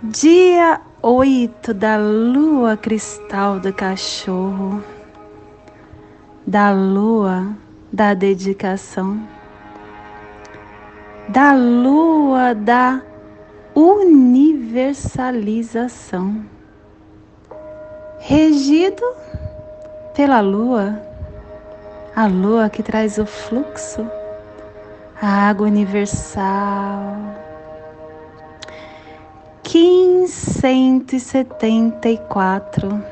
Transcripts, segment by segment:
Dia 8 da lua cristal do cachorro, da lua da dedicação, da lua da universalização, regido pela lua, a lua que traz o fluxo, a água universal 1574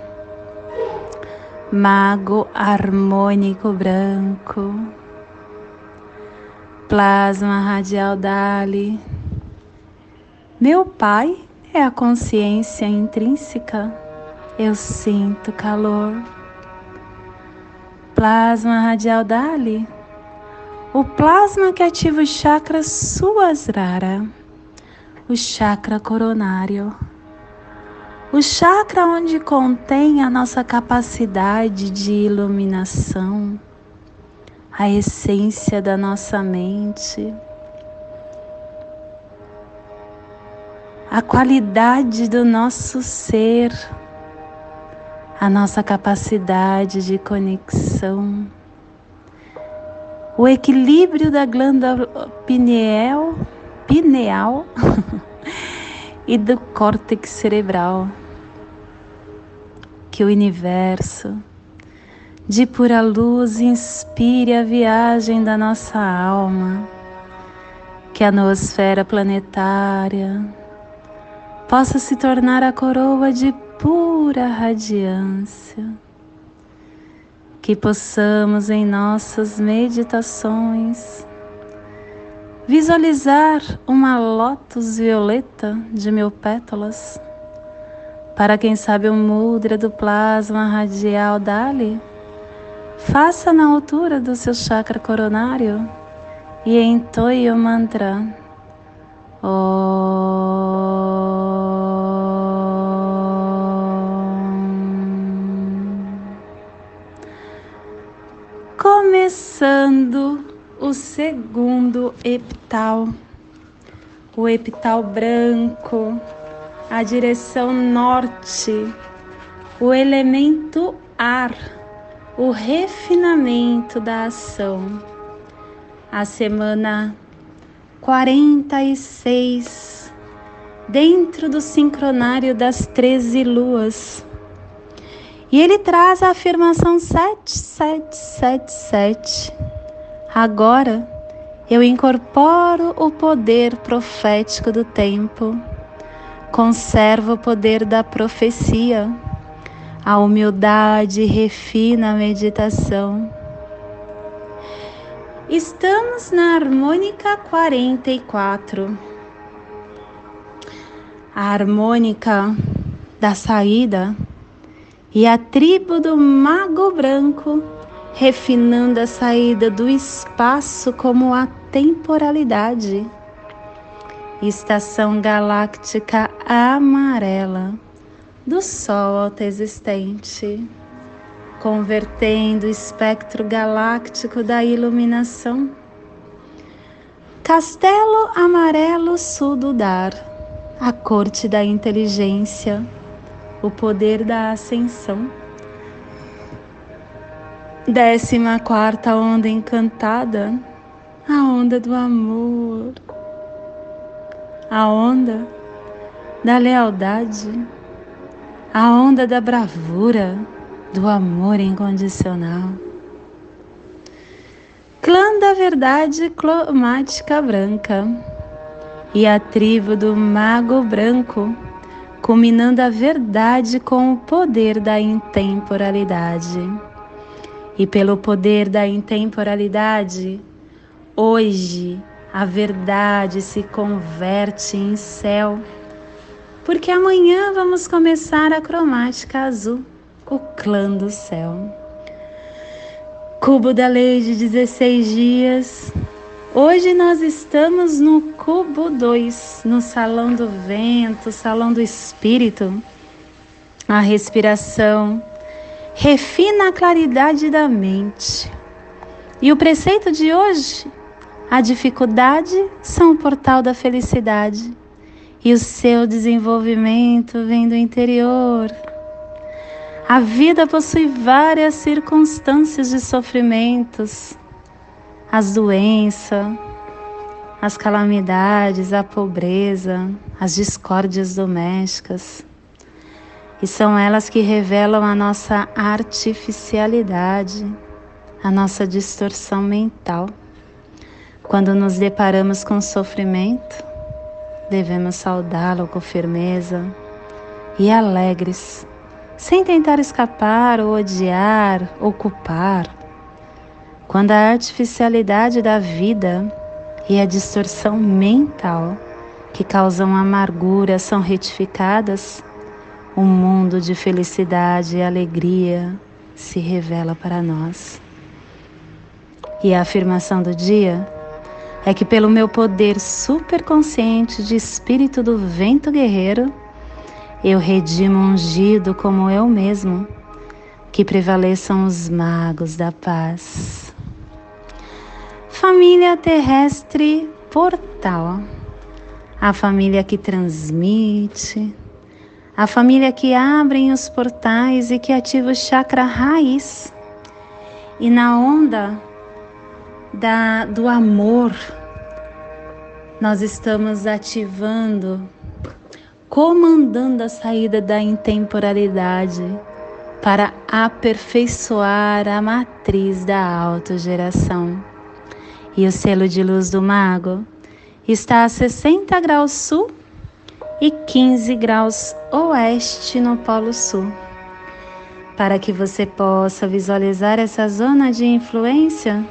Mago harmônico branco. Plasma radial Dali. Meu pai é a consciência intrínseca. Eu sinto calor. Plasma radial Dali. O plasma que ativa o chakra Suasrara o chakra coronário. O chakra onde contém a nossa capacidade de iluminação, a essência da nossa mente, a qualidade do nosso ser, a nossa capacidade de conexão, o equilíbrio da glândula pineal pineal e do córtex cerebral. Que o universo, de pura luz, inspire a viagem da nossa alma, que a noosfera planetária possa se tornar a coroa de pura radiância. Que possamos em nossas meditações visualizar uma lótus violeta de mil pétalas. Para quem sabe o mudra do plasma radial Dali, faça na altura do seu chakra coronário e entoie o mantra. Começando o segundo epital, o epital branco, a direção norte, o elemento ar, o refinamento da ação. A semana 46, dentro do sincronário das 13 luas. E ele traz a afirmação 7777 Agora eu incorporo o poder profético do tempo, conservo o poder da profecia, a humildade refina a meditação. Estamos na harmônica 44. A harmônica da saída e a tribo do mago branco refinando a saída do espaço como a temporalidade. Estação galáctica amarela do Sol autoexistente, convertendo o espectro galáctico da iluminação. Castelo Amarelo Sul do Dar, a corte da inteligência, o poder da ascensão. Décima quarta onda encantada, a onda do amor, a onda da lealdade, a onda da bravura, do amor incondicional. Clã da verdade cromática branca e a tribo do mago branco, culminando a verdade com o poder da intemporalidade e pelo poder da intemporalidade, hoje a verdade se converte em céu, porque amanhã vamos começar a cromática azul, o clã do céu. Cubo da lei de 16 dias. Hoje nós estamos no cubo 2, no salão do vento, salão do espírito. A respiração refina a claridade da mente. E o preceito de hoje a dificuldade são o portal da felicidade e o seu desenvolvimento vem do interior. A vida possui várias circunstâncias de sofrimentos, as doenças, as calamidades, a pobreza, as discórdias domésticas. E são elas que revelam a nossa artificialidade, a nossa distorção mental. Quando nos deparamos com sofrimento, devemos saudá-lo com firmeza e alegres, sem tentar escapar ou odiar ou culpar. Quando a artificialidade da vida e a distorção mental que causam amargura são retificadas, um mundo de felicidade e alegria se revela para nós. E a afirmação do dia é que, pelo meu poder superconsciente de espírito do vento guerreiro, eu redimo ungido como eu mesmo, que prevaleçam os magos da paz. Família terrestre portal, a família que transmite, a família que abre os portais e que ativa o chakra raiz. E na onda da, do amor, nós estamos ativando, comandando a saída da intemporalidade para aperfeiçoar a matriz da autogeração. E o selo de luz do mago está a 60 graus sul e 15 graus oeste no Polo Sul. Para que você possa visualizar essa zona de influência,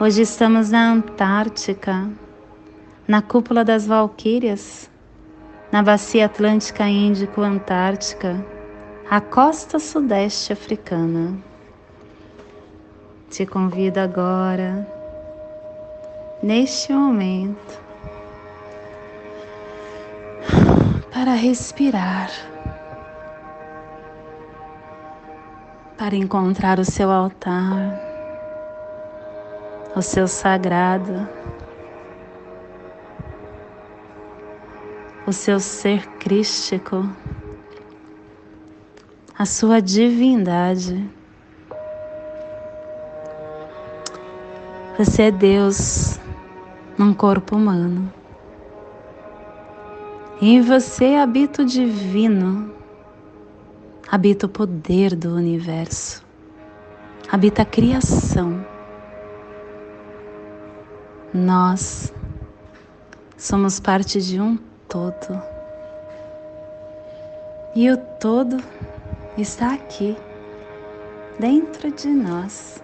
Hoje estamos na Antártica, na cúpula das Valquírias, na bacia Atlântica Índico-Antártica, a costa sudeste africana. Te convido agora, neste momento, para respirar, para encontrar o seu altar o seu sagrado, o seu ser crístico, a sua divindade. Você é Deus num corpo humano. Em você habita o divino, habita o poder do universo, habita a criação. Nós somos parte de um todo. E o todo está aqui, dentro de nós.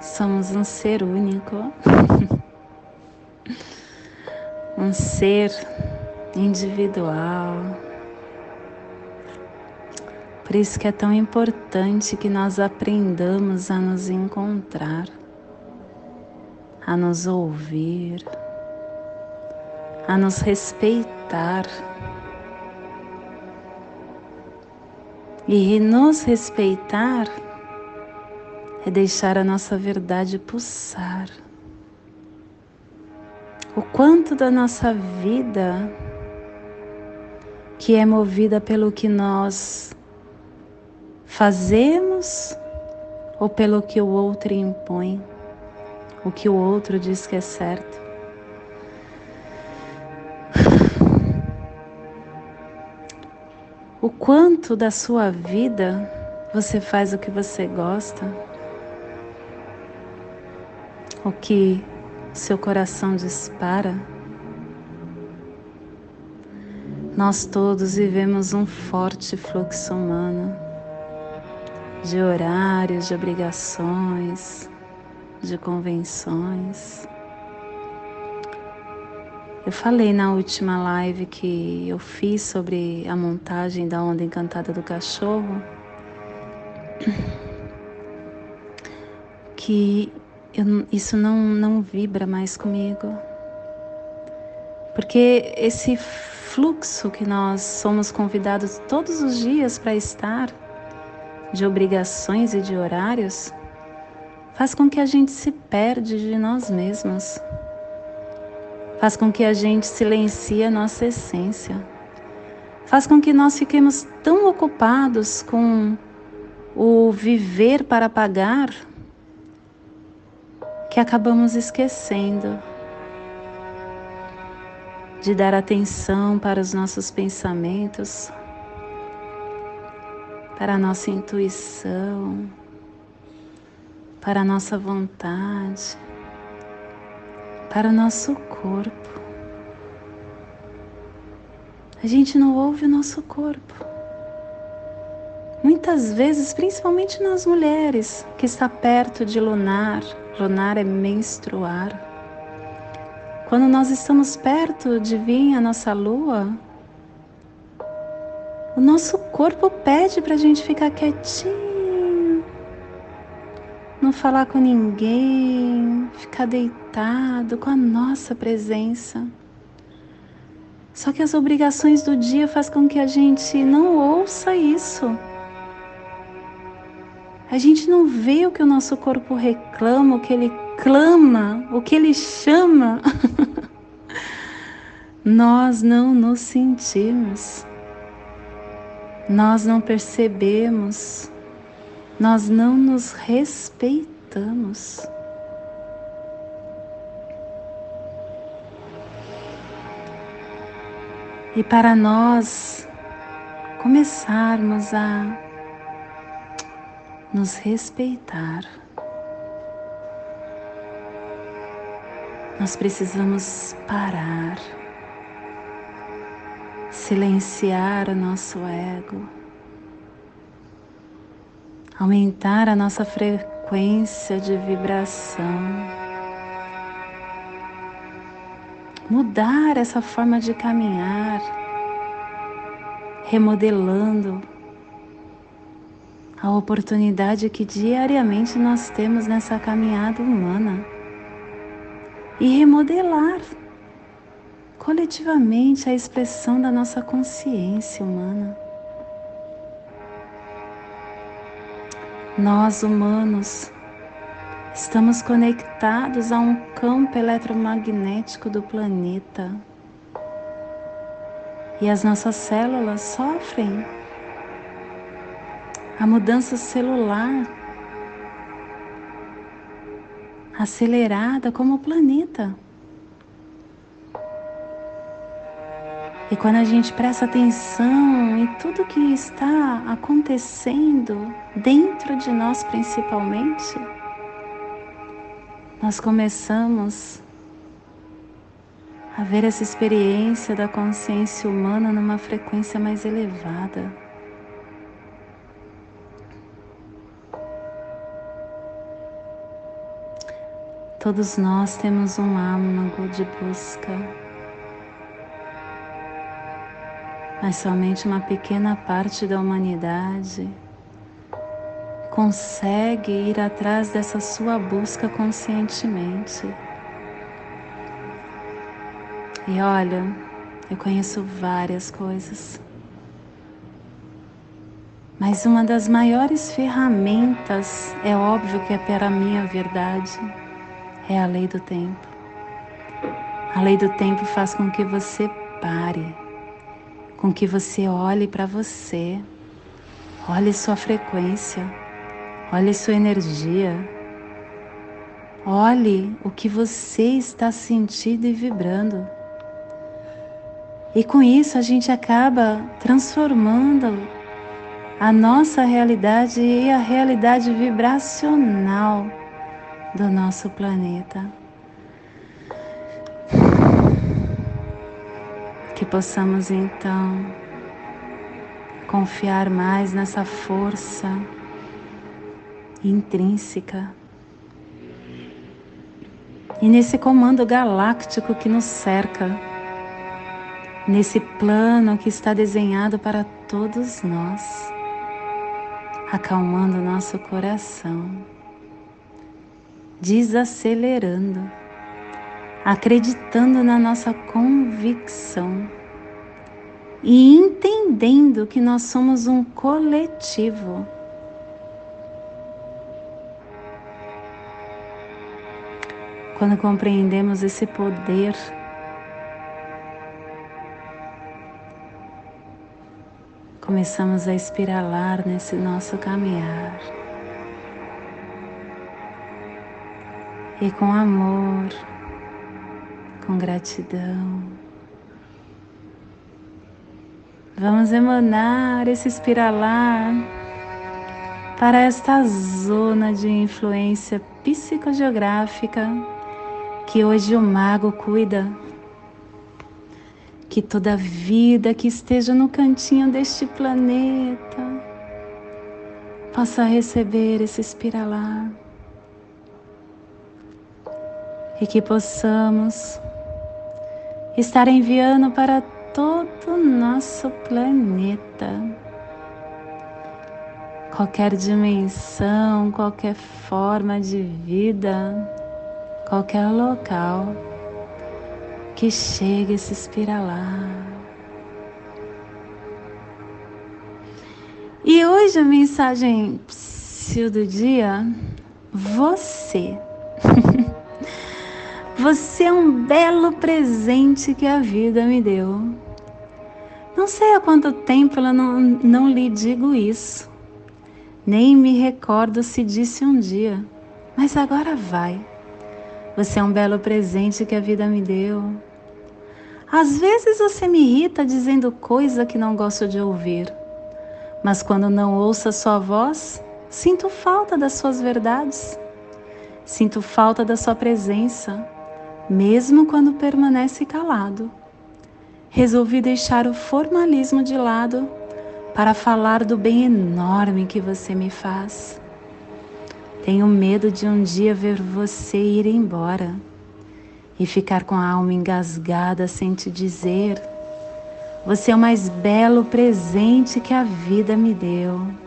Somos um ser único, um ser individual. Por isso que é tão importante que nós aprendamos a nos encontrar a nos ouvir, a nos respeitar. E nos respeitar é deixar a nossa verdade pulsar. O quanto da nossa vida que é movida pelo que nós fazemos ou pelo que o outro impõe o que o outro diz que é certo. O quanto da sua vida você faz o que você gosta, o que seu coração dispara. Nós todos vivemos um forte fluxo humano de horários, de obrigações, de convenções. Eu falei na última live que eu fiz sobre a montagem da onda encantada do cachorro que eu, isso não, não vibra mais comigo. Porque esse fluxo que nós somos convidados todos os dias para estar, de obrigações e de horários, faz com que a gente se perde de nós mesmos faz com que a gente silencie a nossa essência, faz com que nós fiquemos tão ocupados com o viver para pagar que acabamos esquecendo de dar atenção para os nossos pensamentos, para a nossa intuição, para a nossa vontade para o nosso corpo. A gente não ouve o nosso corpo. Muitas vezes, principalmente nas mulheres, que está perto de lunar, lunar é menstruar. Quando nós estamos perto de vir a nossa lua, o nosso corpo pede para a gente ficar quietinho não falar com ninguém, ficar deitado com a nossa presença. Só que as obrigações do dia faz com que a gente não ouça isso. A gente não vê o que o nosso corpo reclama, o que ele clama, o que ele chama. Nós não nos sentimos. Nós não percebemos nós não nos respeitamos. E para nós começarmos a nos respeitar, nós precisamos parar, silenciar o nosso ego aumentar a nossa frequência de vibração, mudar essa forma de caminhar, remodelando a oportunidade que diariamente nós temos nessa caminhada humana e remodelar coletivamente a expressão da nossa consciência humana. Nós humanos estamos conectados a um campo eletromagnético do planeta e as nossas células sofrem a mudança celular acelerada como o planeta. E quando a gente presta atenção em tudo que está acontecendo dentro de nós, principalmente, nós começamos a ver essa experiência da consciência humana numa frequência mais elevada. Todos nós temos um âmago de busca. Mas somente uma pequena parte da humanidade consegue ir atrás dessa sua busca conscientemente. E olha, eu conheço várias coisas, mas uma das maiores ferramentas, é óbvio que é para a minha verdade, é a lei do tempo. A lei do tempo faz com que você pare com que você olhe para você, olhe sua frequência, olhe sua energia, olhe o que você está sentindo e vibrando. E com isso a gente acaba transformando a nossa realidade e a realidade vibracional do nosso planeta. Que possamos então confiar mais nessa força intrínseca e nesse comando galáctico que nos cerca nesse plano que está desenhado para todos nós, acalmando nosso coração, desacelerando, acreditando na nossa convicção e entendendo que nós somos um coletivo. Quando compreendemos esse poder, começamos a espiralar nesse nosso caminhar. E com amor, com gratidão, vamos emanar esse espiralar para esta zona de influência psicogeográfica que hoje o mago cuida. Que toda vida que esteja no cantinho deste planeta possa receber esse espiralar e que possamos estar enviando para todo o nosso planeta qualquer dimensão, qualquer forma de vida, qualquer local que chegue a se espiralar. E hoje a mensagem do dia, você. você é um belo presente que a vida me deu. Não sei há quanto tempo eu não, não lhe digo isso. Nem me recordo se disse um dia, mas agora vai. Você é um belo presente que a vida me deu. Às vezes você me irrita dizendo coisa que não gosto de ouvir, mas quando não ouço a sua voz, sinto falta das suas verdades. Sinto falta da sua presença, mesmo quando permanece calado. Resolvi deixar o formalismo de lado para falar do bem enorme que você me faz. Tenho medo de um dia ver você ir embora e ficar com a alma engasgada sem te dizer: Você é o mais belo presente que a vida me deu.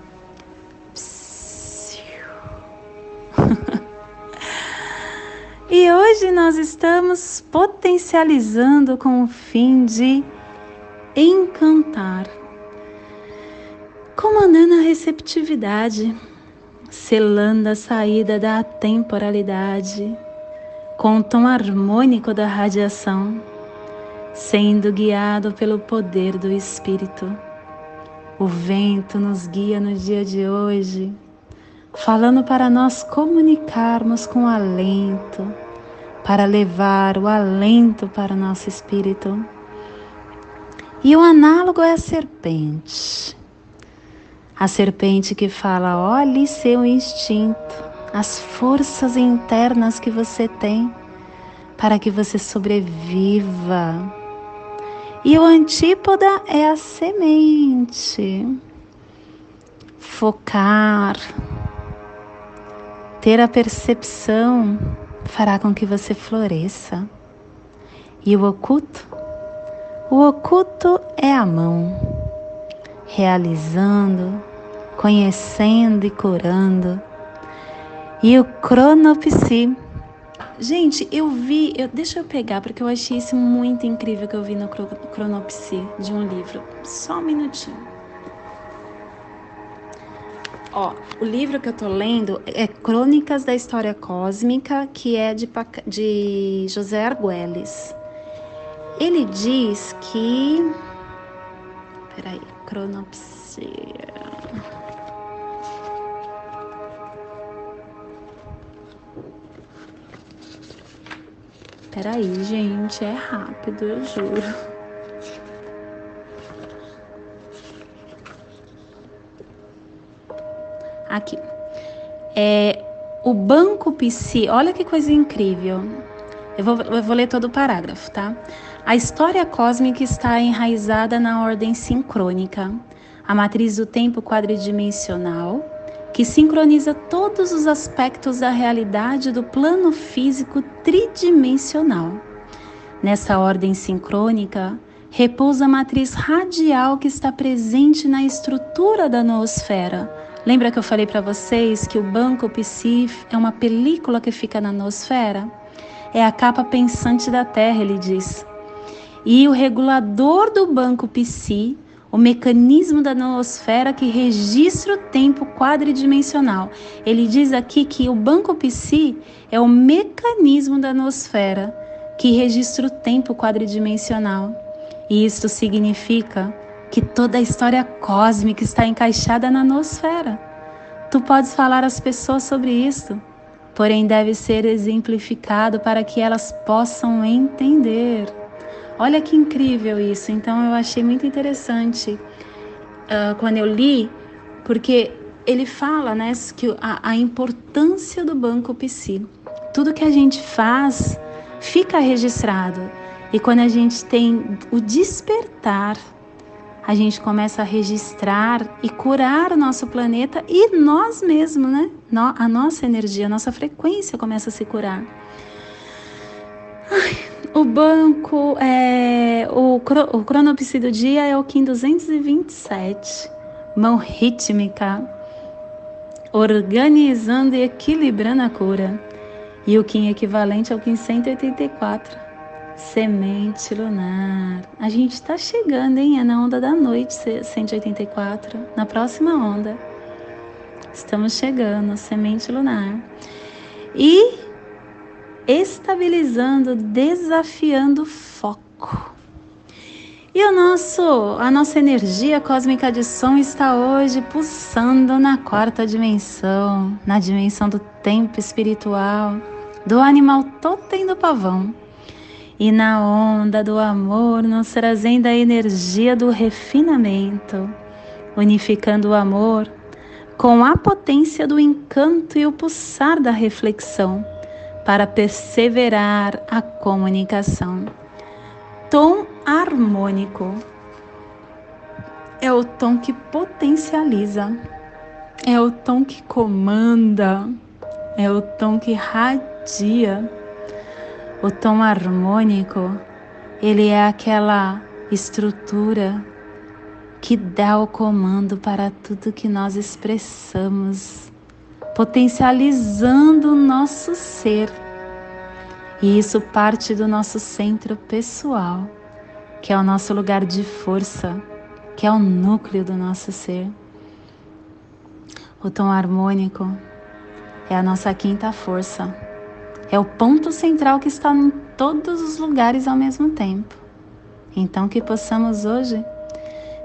E hoje nós estamos potencializando com o fim de encantar, comandando a receptividade, selando a saída da temporalidade com o tom harmônico da radiação, sendo guiado pelo poder do Espírito. O vento nos guia no dia de hoje, falando para nós comunicarmos com alento, para levar o alento para o nosso espírito. E o análogo é a serpente. A serpente que fala: olhe seu instinto as forças internas que você tem para que você sobreviva. E o antípoda é a semente. Focar, ter a percepção fará com que você floresça. E o oculto? O oculto é a mão, realizando, conhecendo e curando e o cronopsi. Gente, eu vi, eu, deixa eu pegar, porque eu achei isso muito incrível que eu vi no cronopsi de um livro. Só um minutinho. Ó, o livro que eu tô lendo é Crônicas da História Cósmica, que é de, de José Arguelles. Ele diz que. Peraí, cronopsia. Peraí, gente, é rápido, eu juro. Aqui. É, o Banco Psi, olha que coisa incrível. Eu vou, eu vou ler todo o parágrafo, tá? A história cósmica está enraizada na ordem sincrônica, a matriz do tempo quadridimensional que sincroniza todos os aspectos da realidade do plano físico tridimensional. Nessa ordem sincrônica, repousa a matriz radial que está presente na estrutura da noosfera. Lembra que eu falei para vocês que o banco Psif é uma película que fica na noosfera? É a capa pensante da Terra, ele diz. E o regulador do banco Psi, o mecanismo da noosfera que registra o tempo quadridimensional. Ele diz aqui que o banco Psi é o mecanismo da noosfera que registra o tempo quadridimensional. E isto significa que toda a história cósmica está encaixada na nosfera. Tu podes falar às pessoas sobre isso, porém deve ser exemplificado para que elas possam entender. Olha que incrível isso. Então eu achei muito interessante uh, quando eu li, porque ele fala, né, que a, a importância do banco Psi. Tudo que a gente faz fica registrado. E quando a gente tem o despertar, a gente começa a registrar e curar o nosso planeta e nós mesmos, né? A nossa energia, a nossa frequência começa a se curar. Ai, o banco, é, o, o cronopsi do dia é o Kim 227, mão rítmica, organizando e equilibrando a cura. E o Kim equivalente ao Kim 184 Semente lunar. A gente está chegando, hein? É na onda da noite 184. Na próxima onda. Estamos chegando, semente lunar. E estabilizando, desafiando o foco. E o nosso, a nossa energia cósmica de som está hoje pulsando na quarta dimensão, na dimensão do tempo espiritual, do animal totem do pavão e na onda do amor nos trazendo a energia do refinamento, unificando o amor com a potência do encanto e o pulsar da reflexão para perseverar a comunicação. Tom harmônico é o tom que potencializa, é o tom que comanda, é o tom que radia o tom harmônico, ele é aquela estrutura que dá o comando para tudo que nós expressamos, potencializando o nosso ser. E isso parte do nosso centro pessoal, que é o nosso lugar de força, que é o núcleo do nosso ser. O tom harmônico é a nossa quinta força é o ponto central que está em todos os lugares ao mesmo tempo. Então, que possamos hoje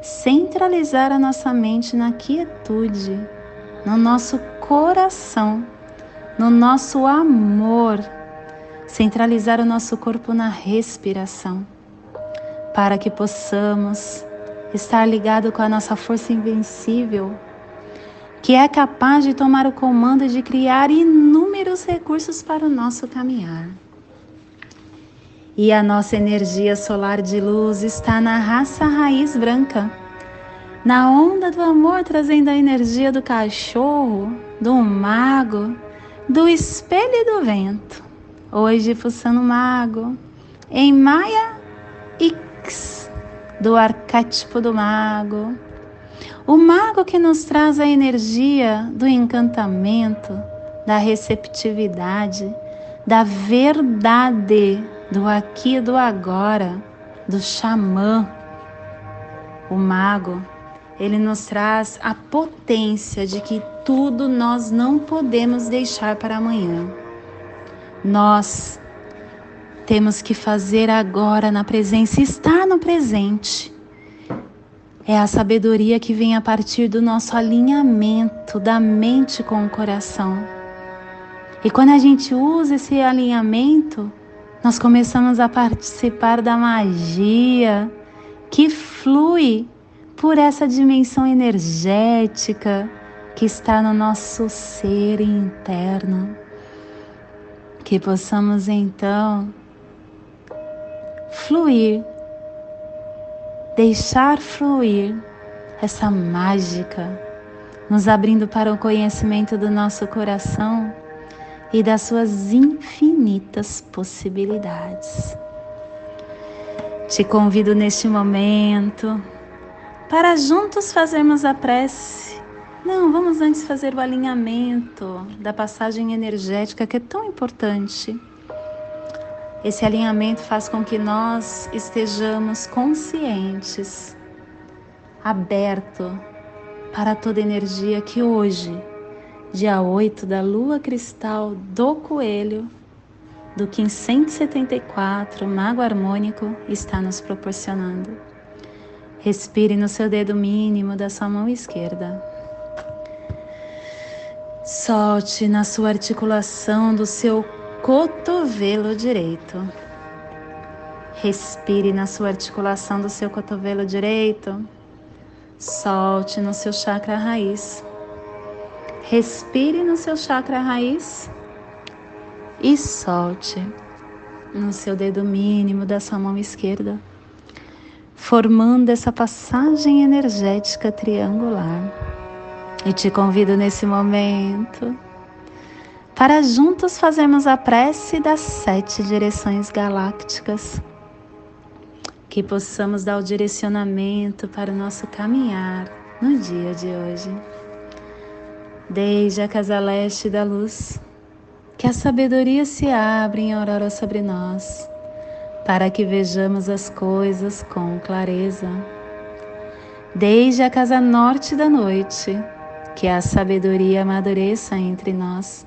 centralizar a nossa mente na quietude, no nosso coração, no nosso amor, centralizar o nosso corpo na respiração, para que possamos estar ligado com a nossa força invencível que é capaz de tomar o comando de criar inúmeros recursos para o nosso caminhar. E a nossa energia solar de luz está na raça raiz branca, na onda do amor, trazendo a energia do cachorro, do mago, do espelho e do vento. Hoje, Fussano Mago, em Maia X, do arquétipo do mago, o mago que nos traz a energia do encantamento, da receptividade, da verdade, do aqui e do agora, do xamã. O mago, ele nos traz a potência de que tudo nós não podemos deixar para amanhã. Nós temos que fazer agora na presença, estar no presente é a sabedoria que vem a partir do nosso alinhamento da mente com o coração. E quando a gente usa esse alinhamento, nós começamos a participar da magia que flui por essa dimensão energética que está no nosso ser interno. Que possamos então fluir deixar fluir essa mágica, nos abrindo para o conhecimento do nosso coração e das suas infinitas possibilidades. Te convido neste momento para juntos fazermos a prece. Não, vamos antes fazer o alinhamento da passagem energética que é tão importante. Esse alinhamento faz com que nós estejamos conscientes, aberto para toda energia que hoje, dia 8 da lua cristal do coelho, do Kim 174, Mago Harmônico, está nos proporcionando. Respire no seu dedo mínimo da sua mão esquerda. Solte na sua articulação do seu cotovelo direito. Respire na sua articulação do seu cotovelo direito. Solte no seu chakra raiz. Respire no seu chakra raiz e solte no seu dedo mínimo da sua mão esquerda, formando essa passagem energética triangular. E te convido nesse momento para juntos fazermos a prece das sete direções galácticas, que possamos dar o direcionamento para o nosso caminhar no dia de hoje. Desde a casa leste da luz, que a sabedoria se abra em aurora sobre nós, para que vejamos as coisas com clareza. Desde a casa norte da noite, que a sabedoria amadureça entre nós,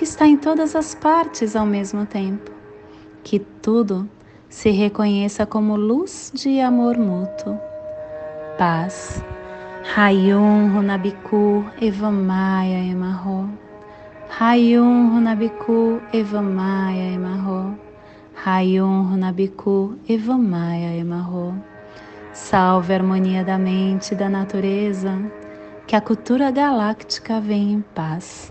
que está em todas as partes ao mesmo tempo, que tudo se reconheça como luz de amor mútuo, paz Hayum Runabiku Evamaya Emarro. Hayum Runabiku Evamaya Emarro. Hayum Runabiku Evamaya Emarro. Salve a harmonia da mente e da natureza, que a cultura galáctica venha em paz.